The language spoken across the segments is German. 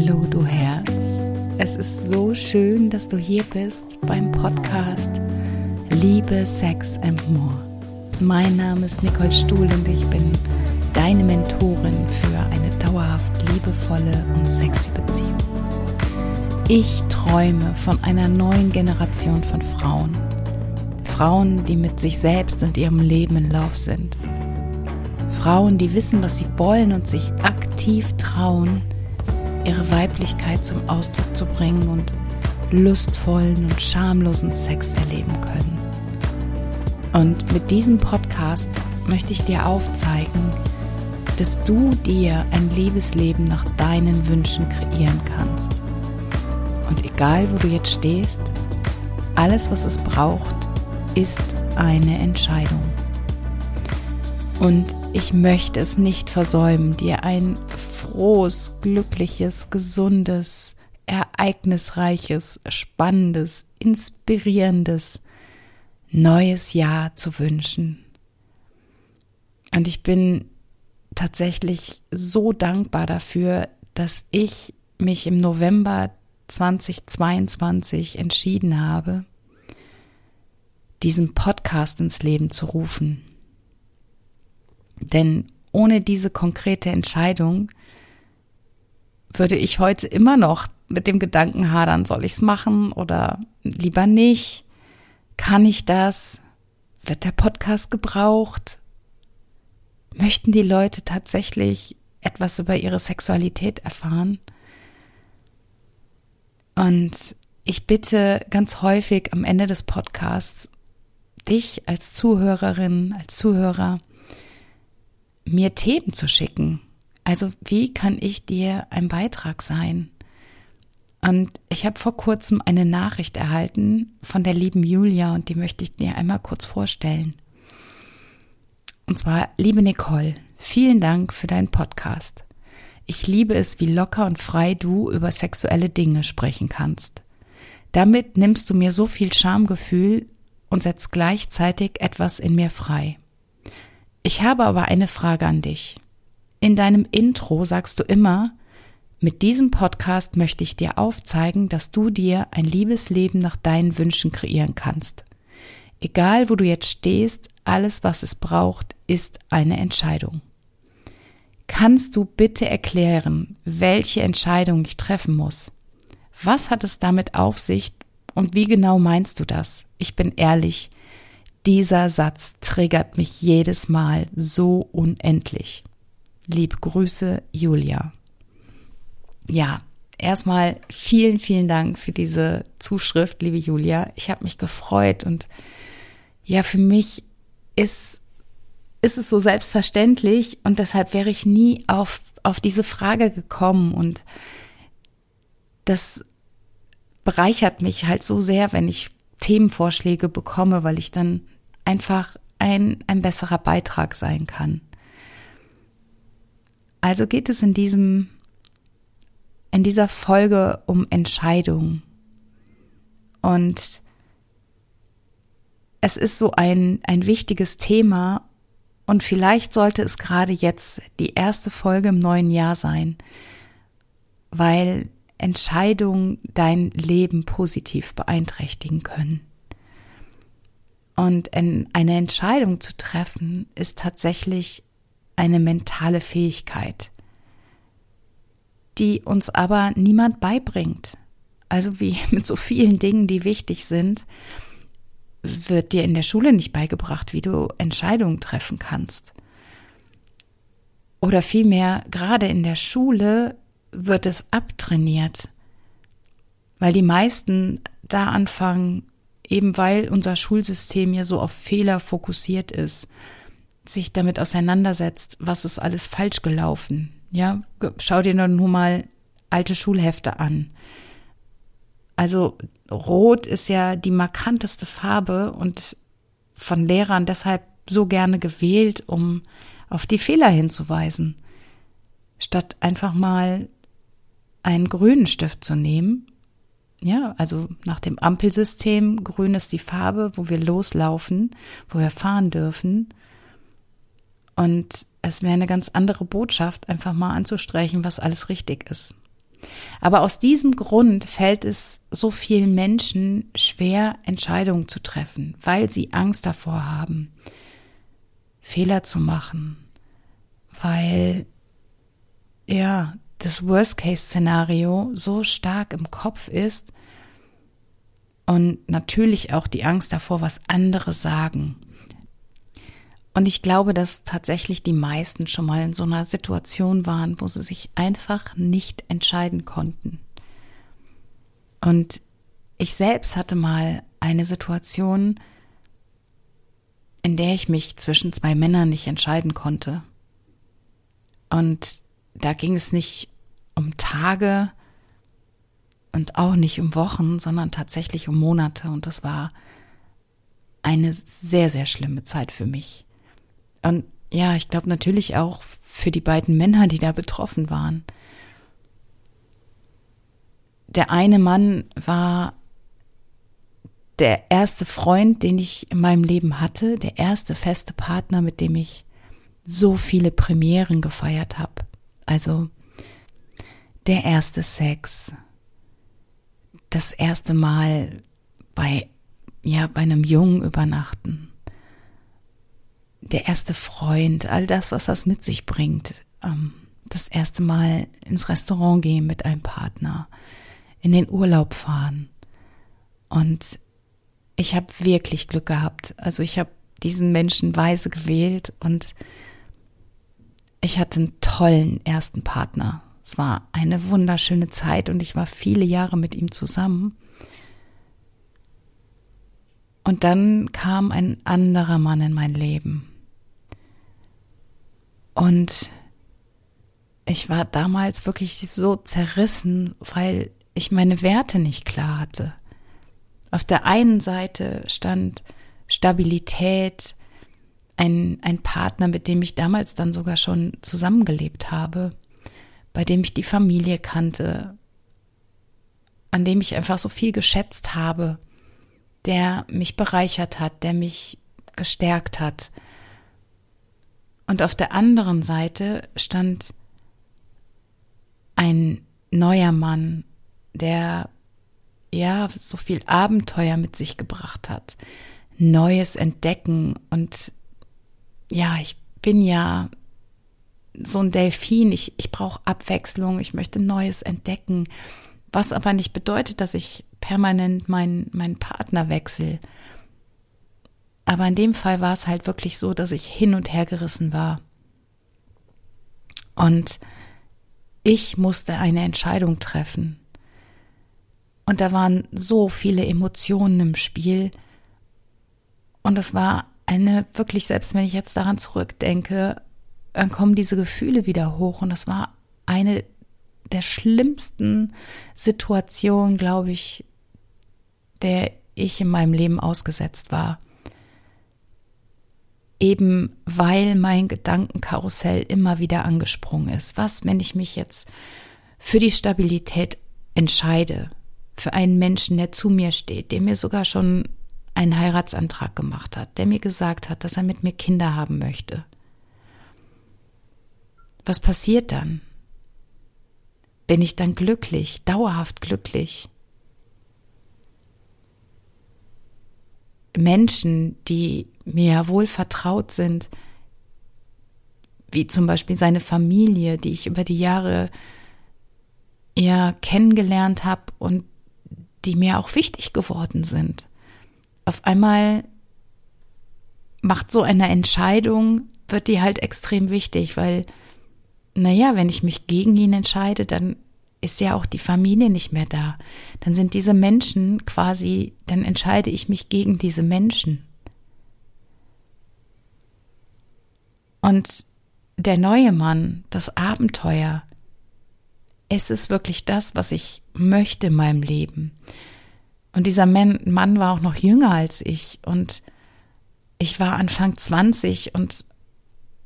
Hallo du Herz. Es ist so schön, dass du hier bist beim Podcast Liebe, Sex and More. Mein Name ist Nicole Stuhl und ich bin deine Mentorin für eine dauerhaft liebevolle und sexy Beziehung. Ich träume von einer neuen Generation von Frauen. Frauen, die mit sich selbst und ihrem Leben in Lauf sind. Frauen, die wissen, was sie wollen und sich aktiv trauen, ihre Weiblichkeit zum Ausdruck zu bringen und lustvollen und schamlosen Sex erleben können. Und mit diesem Podcast möchte ich dir aufzeigen, dass du dir ein Liebesleben nach deinen Wünschen kreieren kannst. Und egal, wo du jetzt stehst, alles, was es braucht, ist eine Entscheidung. Und ich möchte es nicht versäumen, dir ein frohes, glückliches, gesundes, ereignisreiches, spannendes, inspirierendes neues Jahr zu wünschen. Und ich bin tatsächlich so dankbar dafür, dass ich mich im November 2022 entschieden habe, diesen Podcast ins Leben zu rufen. Denn ohne diese konkrete Entscheidung würde ich heute immer noch mit dem Gedanken hadern, soll ich es machen oder lieber nicht? Kann ich das? Wird der Podcast gebraucht? Möchten die Leute tatsächlich etwas über ihre Sexualität erfahren? Und ich bitte ganz häufig am Ende des Podcasts dich als Zuhörerin, als Zuhörer, mir Themen zu schicken. Also wie kann ich dir ein Beitrag sein? Und ich habe vor kurzem eine Nachricht erhalten von der lieben Julia und die möchte ich dir einmal kurz vorstellen. Und zwar, liebe Nicole, vielen Dank für deinen Podcast. Ich liebe es, wie locker und frei du über sexuelle Dinge sprechen kannst. Damit nimmst du mir so viel Schamgefühl und setzt gleichzeitig etwas in mir frei. Ich habe aber eine Frage an dich. In deinem Intro sagst du immer, mit diesem Podcast möchte ich dir aufzeigen, dass du dir ein Liebesleben nach deinen Wünschen kreieren kannst. Egal, wo du jetzt stehst, alles, was es braucht, ist eine Entscheidung. Kannst du bitte erklären, welche Entscheidung ich treffen muss? Was hat es damit auf sich und wie genau meinst du das? Ich bin ehrlich, dieser Satz triggert mich jedes Mal so unendlich. Liebe Grüße, Julia. Ja, erstmal vielen, vielen Dank für diese Zuschrift, liebe Julia. Ich habe mich gefreut und ja, für mich ist, ist es so selbstverständlich und deshalb wäre ich nie auf, auf diese Frage gekommen und das bereichert mich halt so sehr, wenn ich Themenvorschläge bekomme, weil ich dann einfach ein, ein besserer Beitrag sein kann. Also geht es in diesem, in dieser Folge um Entscheidung. Und es ist so ein, ein wichtiges Thema und vielleicht sollte es gerade jetzt die erste Folge im neuen Jahr sein, weil Entscheidungen dein Leben positiv beeinträchtigen können. Und eine Entscheidung zu treffen ist tatsächlich eine mentale Fähigkeit, die uns aber niemand beibringt. Also wie mit so vielen Dingen, die wichtig sind, wird dir in der Schule nicht beigebracht, wie du Entscheidungen treffen kannst. Oder vielmehr, gerade in der Schule wird es abtrainiert, weil die meisten da anfangen, eben weil unser Schulsystem ja so auf Fehler fokussiert ist, sich damit auseinandersetzt, was ist alles falsch gelaufen. Ja, schau dir nur mal alte Schulhefte an. Also Rot ist ja die markanteste Farbe und von Lehrern deshalb so gerne gewählt, um auf die Fehler hinzuweisen, statt einfach mal einen grünen Stift zu nehmen ja, also nach dem Ampelsystem, grün ist die Farbe, wo wir loslaufen, wo wir fahren dürfen. Und es wäre eine ganz andere Botschaft, einfach mal anzustreichen, was alles richtig ist. Aber aus diesem Grund fällt es so vielen Menschen schwer, Entscheidungen zu treffen, weil sie Angst davor haben, Fehler zu machen, weil ja, das Worst-Case-Szenario so stark im Kopf ist und natürlich auch die Angst davor, was andere sagen. Und ich glaube, dass tatsächlich die meisten schon mal in so einer Situation waren, wo sie sich einfach nicht entscheiden konnten. Und ich selbst hatte mal eine Situation, in der ich mich zwischen zwei Männern nicht entscheiden konnte. Und da ging es nicht um Tage und auch nicht um Wochen, sondern tatsächlich um Monate. Und das war eine sehr, sehr schlimme Zeit für mich. Und ja, ich glaube natürlich auch für die beiden Männer, die da betroffen waren. Der eine Mann war der erste Freund, den ich in meinem Leben hatte, der erste feste Partner, mit dem ich so viele Premieren gefeiert habe. Also der erste Sex, das erste Mal bei ja bei einem Jungen übernachten, der erste Freund, all das, was das mit sich bringt. Ähm, das erste Mal ins Restaurant gehen mit einem Partner, in den Urlaub fahren. Und ich habe wirklich Glück gehabt. Also ich habe diesen Menschen weise gewählt und ich hatte einen tollen ersten Partner. Es war eine wunderschöne Zeit und ich war viele Jahre mit ihm zusammen. Und dann kam ein anderer Mann in mein Leben. Und ich war damals wirklich so zerrissen, weil ich meine Werte nicht klar hatte. Auf der einen Seite stand Stabilität, ein, ein Partner, mit dem ich damals dann sogar schon zusammengelebt habe, bei dem ich die Familie kannte, an dem ich einfach so viel geschätzt habe, der mich bereichert hat, der mich gestärkt hat, und auf der anderen Seite stand ein neuer Mann, der ja so viel Abenteuer mit sich gebracht hat, Neues entdecken und ja, ich bin ja so ein Delfin, ich, ich brauche Abwechslung, ich möchte Neues entdecken, was aber nicht bedeutet, dass ich permanent meinen mein Partner wechsle aber in dem Fall war es halt wirklich so, dass ich hin und her gerissen war. Und ich musste eine Entscheidung treffen. Und da waren so viele Emotionen im Spiel. Und es war eine, wirklich, selbst wenn ich jetzt daran zurückdenke, dann kommen diese Gefühle wieder hoch. Und das war eine der schlimmsten Situationen, glaube ich, der ich in meinem Leben ausgesetzt war eben weil mein Gedankenkarussell immer wieder angesprungen ist. Was, wenn ich mich jetzt für die Stabilität entscheide, für einen Menschen, der zu mir steht, der mir sogar schon einen Heiratsantrag gemacht hat, der mir gesagt hat, dass er mit mir Kinder haben möchte. Was passiert dann? Bin ich dann glücklich, dauerhaft glücklich? Menschen, die mir wohl vertraut sind, wie zum Beispiel seine Familie, die ich über die Jahre ja kennengelernt habe und die mir auch wichtig geworden sind. Auf einmal macht so eine Entscheidung, wird die halt extrem wichtig, weil, naja, wenn ich mich gegen ihn entscheide, dann ist ja auch die Familie nicht mehr da. Dann sind diese Menschen quasi, dann entscheide ich mich gegen diese Menschen. Und der neue Mann, das Abenteuer, es ist wirklich das, was ich möchte in meinem Leben. Und dieser Mann war auch noch jünger als ich und ich war Anfang 20 und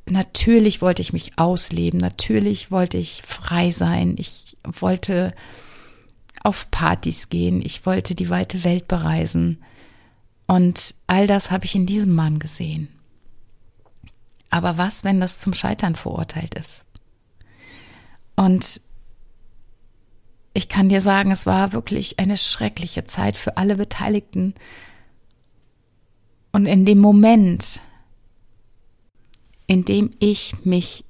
natürlich wollte ich mich ausleben, natürlich wollte ich frei sein, ich wollte auf Partys gehen, ich wollte die weite Welt bereisen. Und all das habe ich in diesem Mann gesehen. Aber was, wenn das zum Scheitern verurteilt ist? Und ich kann dir sagen, es war wirklich eine schreckliche Zeit für alle Beteiligten. Und in dem Moment, in dem ich mich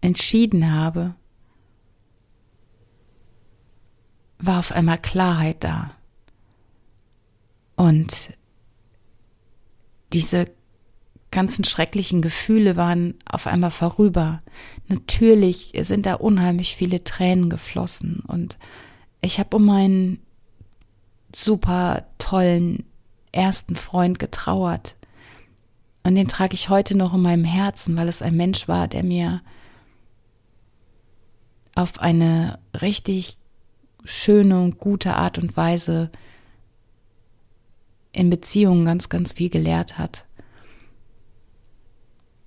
entschieden habe, war auf einmal Klarheit da. Und diese ganzen schrecklichen Gefühle waren auf einmal vorüber. Natürlich sind da unheimlich viele Tränen geflossen und ich habe um meinen super tollen ersten Freund getrauert. Und den trage ich heute noch in meinem Herzen, weil es ein Mensch war, der mir auf eine richtig schöne und gute Art und Weise in Beziehungen ganz, ganz viel gelehrt hat.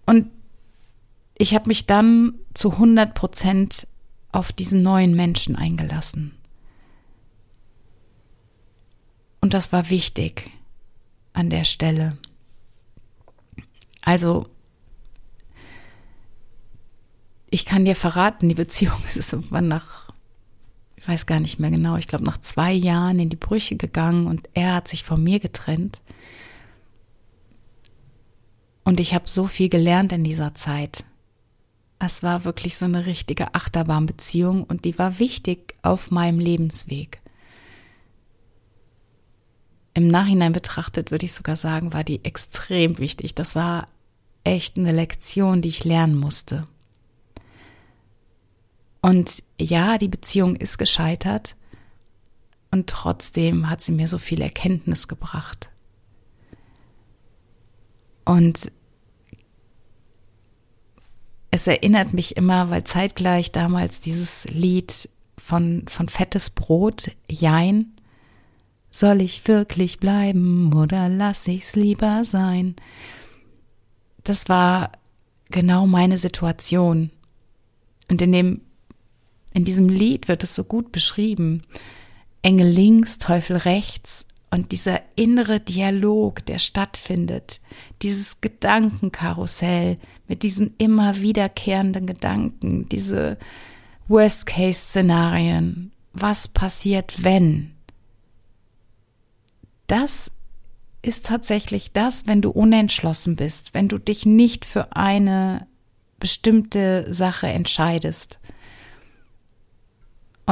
Und ich habe mich dann zu 100 Prozent auf diesen neuen Menschen eingelassen. Und das war wichtig an der Stelle. Also, ich kann dir verraten, die Beziehung ist irgendwann nach, ich weiß gar nicht mehr genau, ich glaube nach zwei Jahren in die Brüche gegangen und er hat sich von mir getrennt. Und ich habe so viel gelernt in dieser Zeit. Es war wirklich so eine richtige Achterbahnbeziehung und die war wichtig auf meinem Lebensweg. Im Nachhinein betrachtet würde ich sogar sagen, war die extrem wichtig. Das war echt eine Lektion, die ich lernen musste. Und ja, die Beziehung ist gescheitert und trotzdem hat sie mir so viel Erkenntnis gebracht. Und es erinnert mich immer, weil zeitgleich damals dieses Lied von, von Fettes Brot, Jein, soll ich wirklich bleiben oder lass ich's lieber sein? Das war genau meine Situation. Und in dem, in diesem Lied wird es so gut beschrieben. Engel links, Teufel rechts, und dieser innere Dialog, der stattfindet, dieses Gedankenkarussell mit diesen immer wiederkehrenden Gedanken, diese Worst-Case-Szenarien, was passiert, wenn? Das ist tatsächlich das, wenn du unentschlossen bist, wenn du dich nicht für eine bestimmte Sache entscheidest.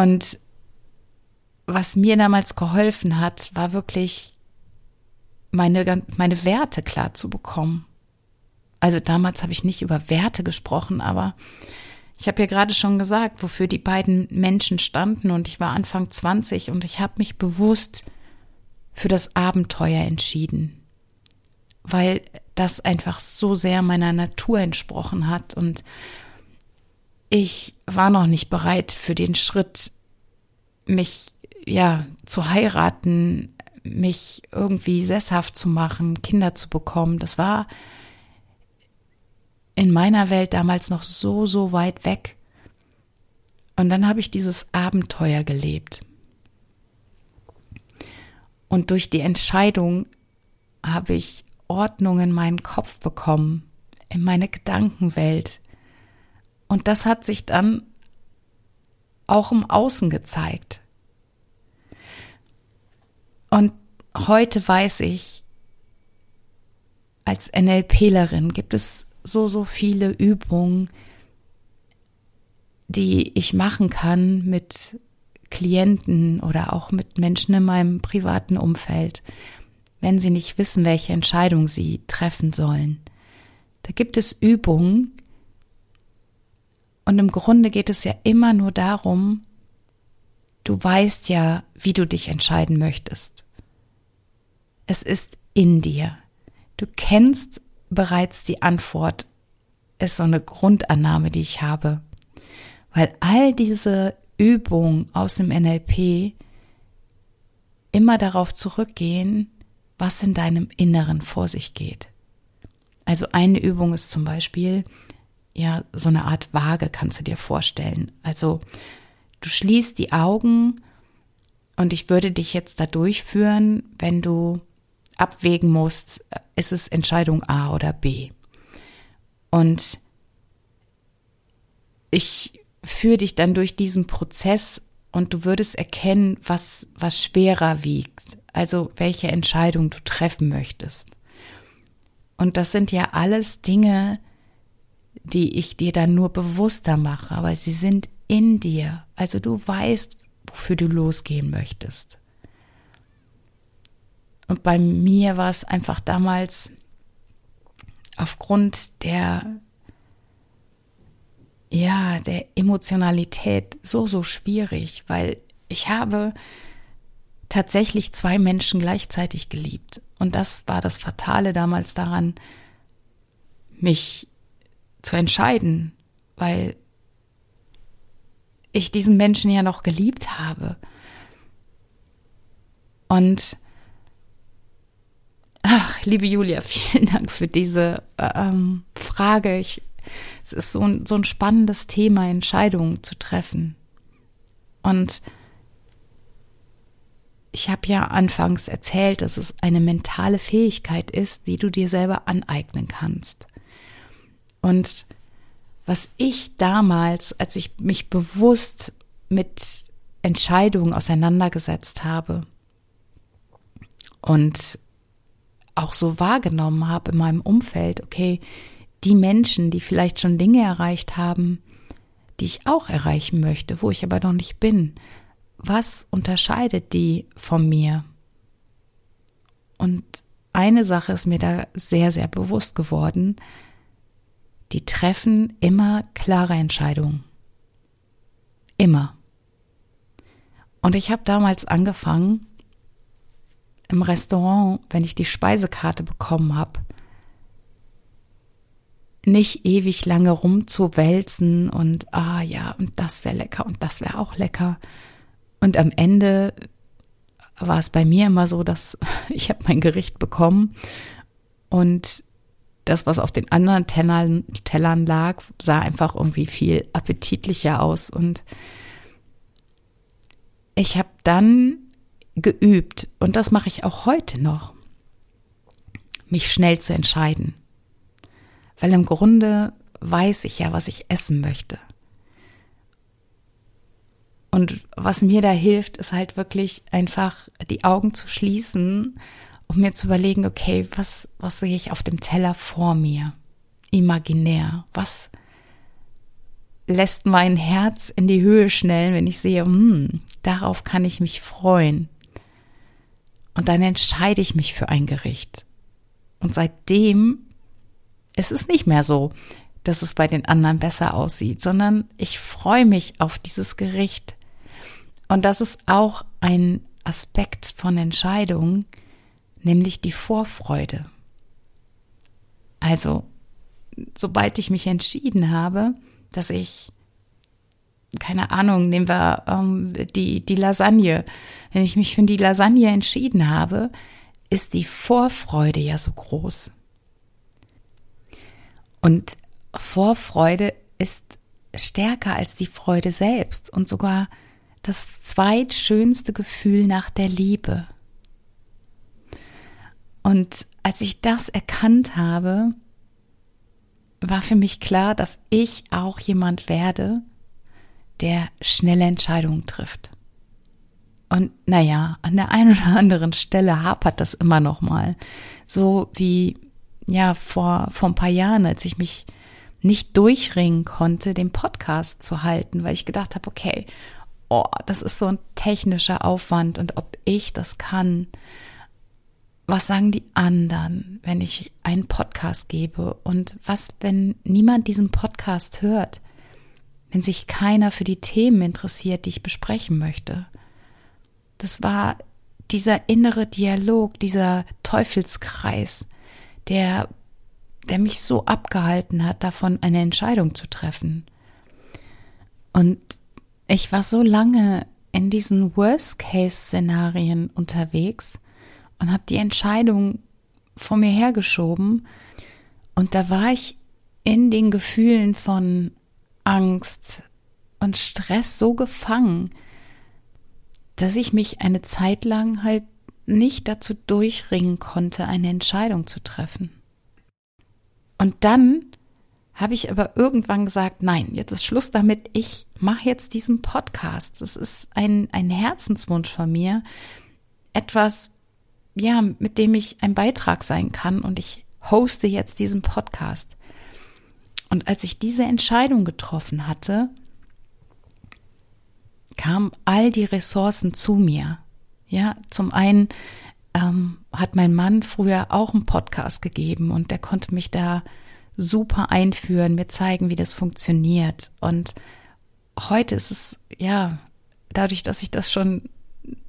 Und was mir damals geholfen hat, war wirklich meine, meine Werte klar zu bekommen. Also damals habe ich nicht über Werte gesprochen, aber ich habe ja gerade schon gesagt, wofür die beiden Menschen standen und ich war Anfang 20 und ich habe mich bewusst für das Abenteuer entschieden, weil das einfach so sehr meiner Natur entsprochen hat und ich war noch nicht bereit für den Schritt, mich ja, zu heiraten, mich irgendwie sesshaft zu machen, Kinder zu bekommen, das war in meiner Welt damals noch so, so weit weg. Und dann habe ich dieses Abenteuer gelebt. Und durch die Entscheidung habe ich Ordnung in meinen Kopf bekommen, in meine Gedankenwelt. Und das hat sich dann auch im Außen gezeigt. Und heute weiß ich, als NLPlerin gibt es so, so viele Übungen, die ich machen kann mit Klienten oder auch mit Menschen in meinem privaten Umfeld, wenn sie nicht wissen, welche Entscheidung sie treffen sollen. Da gibt es Übungen und im Grunde geht es ja immer nur darum, Du weißt ja, wie du dich entscheiden möchtest. Es ist in dir. Du kennst bereits die Antwort, ist so eine Grundannahme, die ich habe. Weil all diese Übungen aus dem NLP immer darauf zurückgehen, was in deinem Inneren vor sich geht. Also eine Übung ist zum Beispiel, ja, so eine Art Waage kannst du dir vorstellen. Also Du schließt die Augen und ich würde dich jetzt da durchführen, wenn du abwägen musst, ist es Entscheidung A oder B. Und ich führe dich dann durch diesen Prozess und du würdest erkennen, was, was schwerer wiegt, also welche Entscheidung du treffen möchtest. Und das sind ja alles Dinge, die ich dir dann nur bewusster mache, aber sie sind in dir. Also du weißt, wofür du losgehen möchtest. Und bei mir war es einfach damals aufgrund der ja, der Emotionalität so, so schwierig, weil ich habe tatsächlich zwei Menschen gleichzeitig geliebt. Und das war das Fatale damals daran, mich zu entscheiden, weil ich diesen Menschen ja noch geliebt habe. Und ach, liebe Julia, vielen Dank für diese ähm, Frage. Ich es ist so ein, so ein spannendes Thema, Entscheidungen zu treffen. Und ich habe ja anfangs erzählt, dass es eine mentale Fähigkeit ist, die du dir selber aneignen kannst. Und was ich damals, als ich mich bewusst mit Entscheidungen auseinandergesetzt habe und auch so wahrgenommen habe in meinem Umfeld, okay, die Menschen, die vielleicht schon Dinge erreicht haben, die ich auch erreichen möchte, wo ich aber noch nicht bin. Was unterscheidet die von mir? Und eine Sache ist mir da sehr, sehr bewusst geworden. Die treffen immer klare Entscheidungen. Immer. Und ich habe damals angefangen, im Restaurant, wenn ich die Speisekarte bekommen habe, nicht ewig lange rumzuwälzen und ah ja, und das wäre lecker und das wäre auch lecker. Und am Ende war es bei mir immer so, dass ich habe mein Gericht bekommen und das, was auf den anderen Tellern, Tellern lag, sah einfach irgendwie viel appetitlicher aus. Und ich habe dann geübt, und das mache ich auch heute noch, mich schnell zu entscheiden weil im Grunde weiß ich ja, was ich essen möchte. Und was mir da hilft, ist halt wirklich einfach die Augen zu schließen, um mir zu überlegen, okay, was, was sehe ich auf dem Teller vor mir? Imaginär. Was lässt mein Herz in die Höhe schnellen, wenn ich sehe, hm, darauf kann ich mich freuen. Und dann entscheide ich mich für ein Gericht. Und seitdem es ist nicht mehr so, dass es bei den anderen besser aussieht, sondern ich freue mich auf dieses Gericht. Und das ist auch ein Aspekt von Entscheidungen, nämlich die Vorfreude. Also, sobald ich mich entschieden habe, dass ich, keine Ahnung, nehmen wir ähm, die, die Lasagne, wenn ich mich für die Lasagne entschieden habe, ist die Vorfreude ja so groß. Und Vorfreude ist stärker als die Freude selbst und sogar das zweitschönste Gefühl nach der Liebe. Und als ich das erkannt habe, war für mich klar, dass ich auch jemand werde, der schnelle Entscheidungen trifft. Und naja, an der einen oder anderen Stelle hapert das immer noch mal. So wie ja, vor, vor ein paar Jahren, als ich mich nicht durchringen konnte, den Podcast zu halten, weil ich gedacht habe, okay, oh, das ist so ein technischer Aufwand und ob ich das kann. Was sagen die anderen, wenn ich einen Podcast gebe? Und was, wenn niemand diesen Podcast hört? Wenn sich keiner für die Themen interessiert, die ich besprechen möchte? Das war dieser innere Dialog, dieser Teufelskreis, der, der mich so abgehalten hat, davon eine Entscheidung zu treffen. Und ich war so lange in diesen Worst-Case-Szenarien unterwegs und habe die Entscheidung vor mir hergeschoben. Und da war ich in den Gefühlen von Angst und Stress so gefangen, dass ich mich eine Zeit lang halt nicht dazu durchringen konnte, eine Entscheidung zu treffen. Und dann habe ich aber irgendwann gesagt, nein, jetzt ist Schluss damit, ich mache jetzt diesen Podcast. Das ist ein, ein Herzenswunsch von mir, etwas, ja, mit dem ich ein Beitrag sein kann und ich hoste jetzt diesen Podcast. Und als ich diese Entscheidung getroffen hatte, kamen all die Ressourcen zu mir. Ja, zum einen ähm, hat mein Mann früher auch einen Podcast gegeben und der konnte mich da super einführen, mir zeigen, wie das funktioniert. Und heute ist es, ja, dadurch, dass ich das schon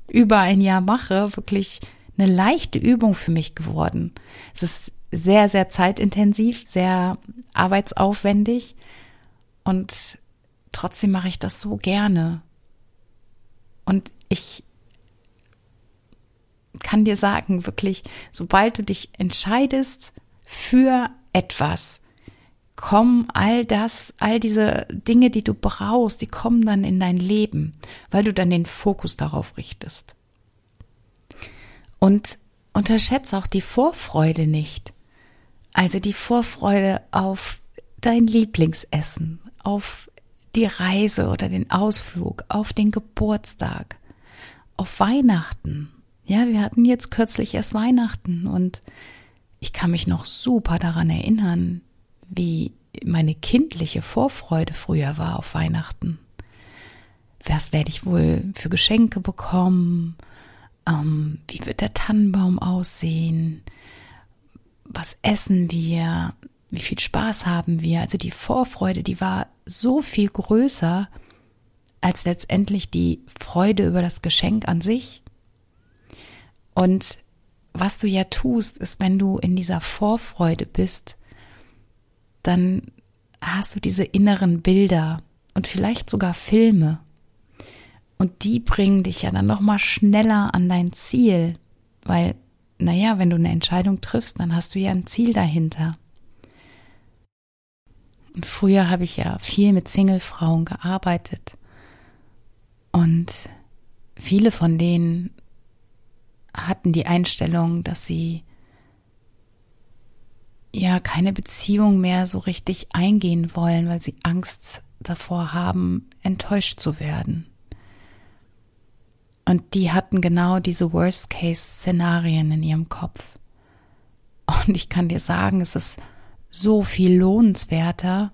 über ein Jahr mache, wirklich eine leichte Übung für mich geworden. Es ist sehr, sehr zeitintensiv, sehr arbeitsaufwendig und trotzdem mache ich das so gerne. Und ich kann dir sagen, wirklich, sobald du dich entscheidest für etwas, kommen all das, all diese Dinge, die du brauchst, die kommen dann in dein Leben, weil du dann den Fokus darauf richtest. Und unterschätze auch die Vorfreude nicht. Also die Vorfreude auf dein Lieblingsessen, auf die Reise oder den Ausflug, auf den Geburtstag, auf Weihnachten. Ja, wir hatten jetzt kürzlich erst Weihnachten und ich kann mich noch super daran erinnern, wie meine kindliche Vorfreude früher war auf Weihnachten. Was werde ich wohl für Geschenke bekommen? Ähm, wie wird der Tannenbaum aussehen? Was essen wir? Wie viel Spaß haben wir? Also die Vorfreude, die war so viel größer als letztendlich die Freude über das Geschenk an sich. Und was du ja tust, ist, wenn du in dieser Vorfreude bist, dann hast du diese inneren Bilder und vielleicht sogar Filme. Und die bringen dich ja dann nochmal schneller an dein Ziel, weil, naja, wenn du eine Entscheidung triffst, dann hast du ja ein Ziel dahinter. Und früher habe ich ja viel mit Singlefrauen gearbeitet. Und viele von denen hatten die Einstellung, dass sie ja keine Beziehung mehr so richtig eingehen wollen, weil sie Angst davor haben, enttäuscht zu werden. Und die hatten genau diese Worst-Case-Szenarien in ihrem Kopf. Und ich kann dir sagen, es ist so viel lohnenswerter,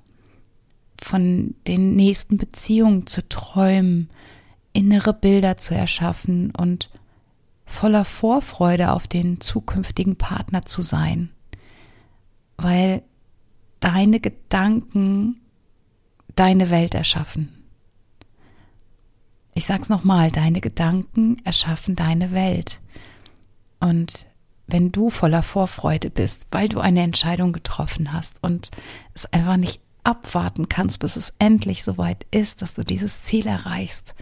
von den nächsten Beziehungen zu träumen, innere Bilder zu erschaffen und voller Vorfreude auf den zukünftigen Partner zu sein weil deine Gedanken deine Welt erschaffen. Ich sag's nochmal, deine Gedanken erschaffen deine Welt. Und wenn du voller Vorfreude bist, weil du eine Entscheidung getroffen hast und es einfach nicht abwarten kannst, bis es endlich soweit ist, dass du dieses Ziel erreichst,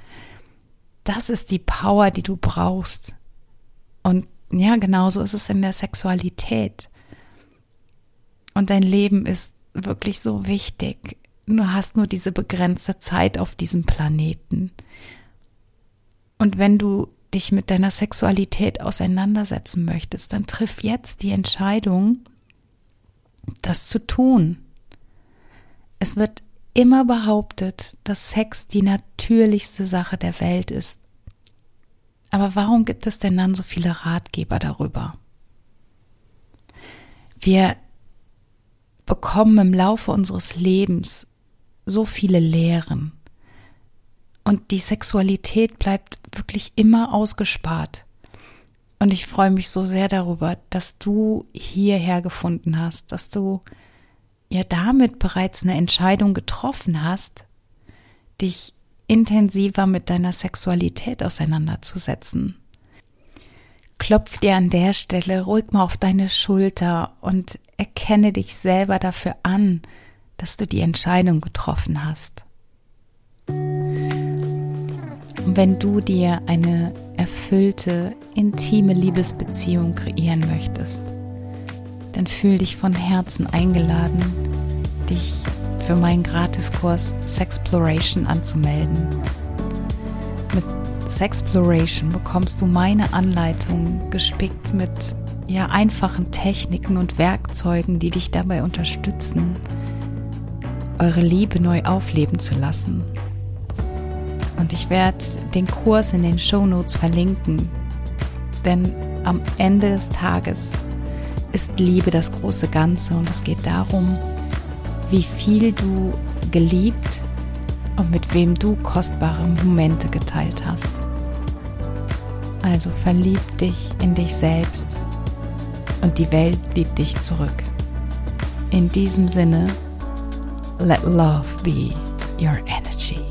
das ist die Power, die du brauchst. Und ja, genauso ist es in der Sexualität. Und dein Leben ist wirklich so wichtig. Du hast nur diese begrenzte Zeit auf diesem Planeten. Und wenn du dich mit deiner Sexualität auseinandersetzen möchtest, dann triff jetzt die Entscheidung, das zu tun. Es wird immer behauptet, dass Sex die natürlichste Sache der Welt ist. Aber warum gibt es denn dann so viele Ratgeber darüber? Wir bekommen im Laufe unseres Lebens so viele Lehren. Und die Sexualität bleibt wirklich immer ausgespart. Und ich freue mich so sehr darüber, dass du hierher gefunden hast, dass du ja damit bereits eine Entscheidung getroffen hast, dich intensiver mit deiner Sexualität auseinanderzusetzen. Klopf dir an der Stelle ruhig mal auf deine Schulter und erkenne dich selber dafür an, dass du die Entscheidung getroffen hast. Und wenn du dir eine erfüllte, intime Liebesbeziehung kreieren möchtest, dann fühl dich von Herzen eingeladen, dich für meinen Gratiskurs Sexploration anzumelden. Mit Sexploration bekommst du meine Anleitung gespickt mit ja einfachen Techniken und Werkzeugen, die dich dabei unterstützen, eure Liebe neu aufleben zu lassen. Und ich werde den Kurs in den Show Notes verlinken, denn am Ende des Tages ist Liebe das große Ganze und es geht darum, wie viel du geliebt und mit wem du kostbare Momente geteilt hast. Also verlieb dich in dich selbst und die Welt liebt dich zurück. In diesem Sinne, let love be your energy.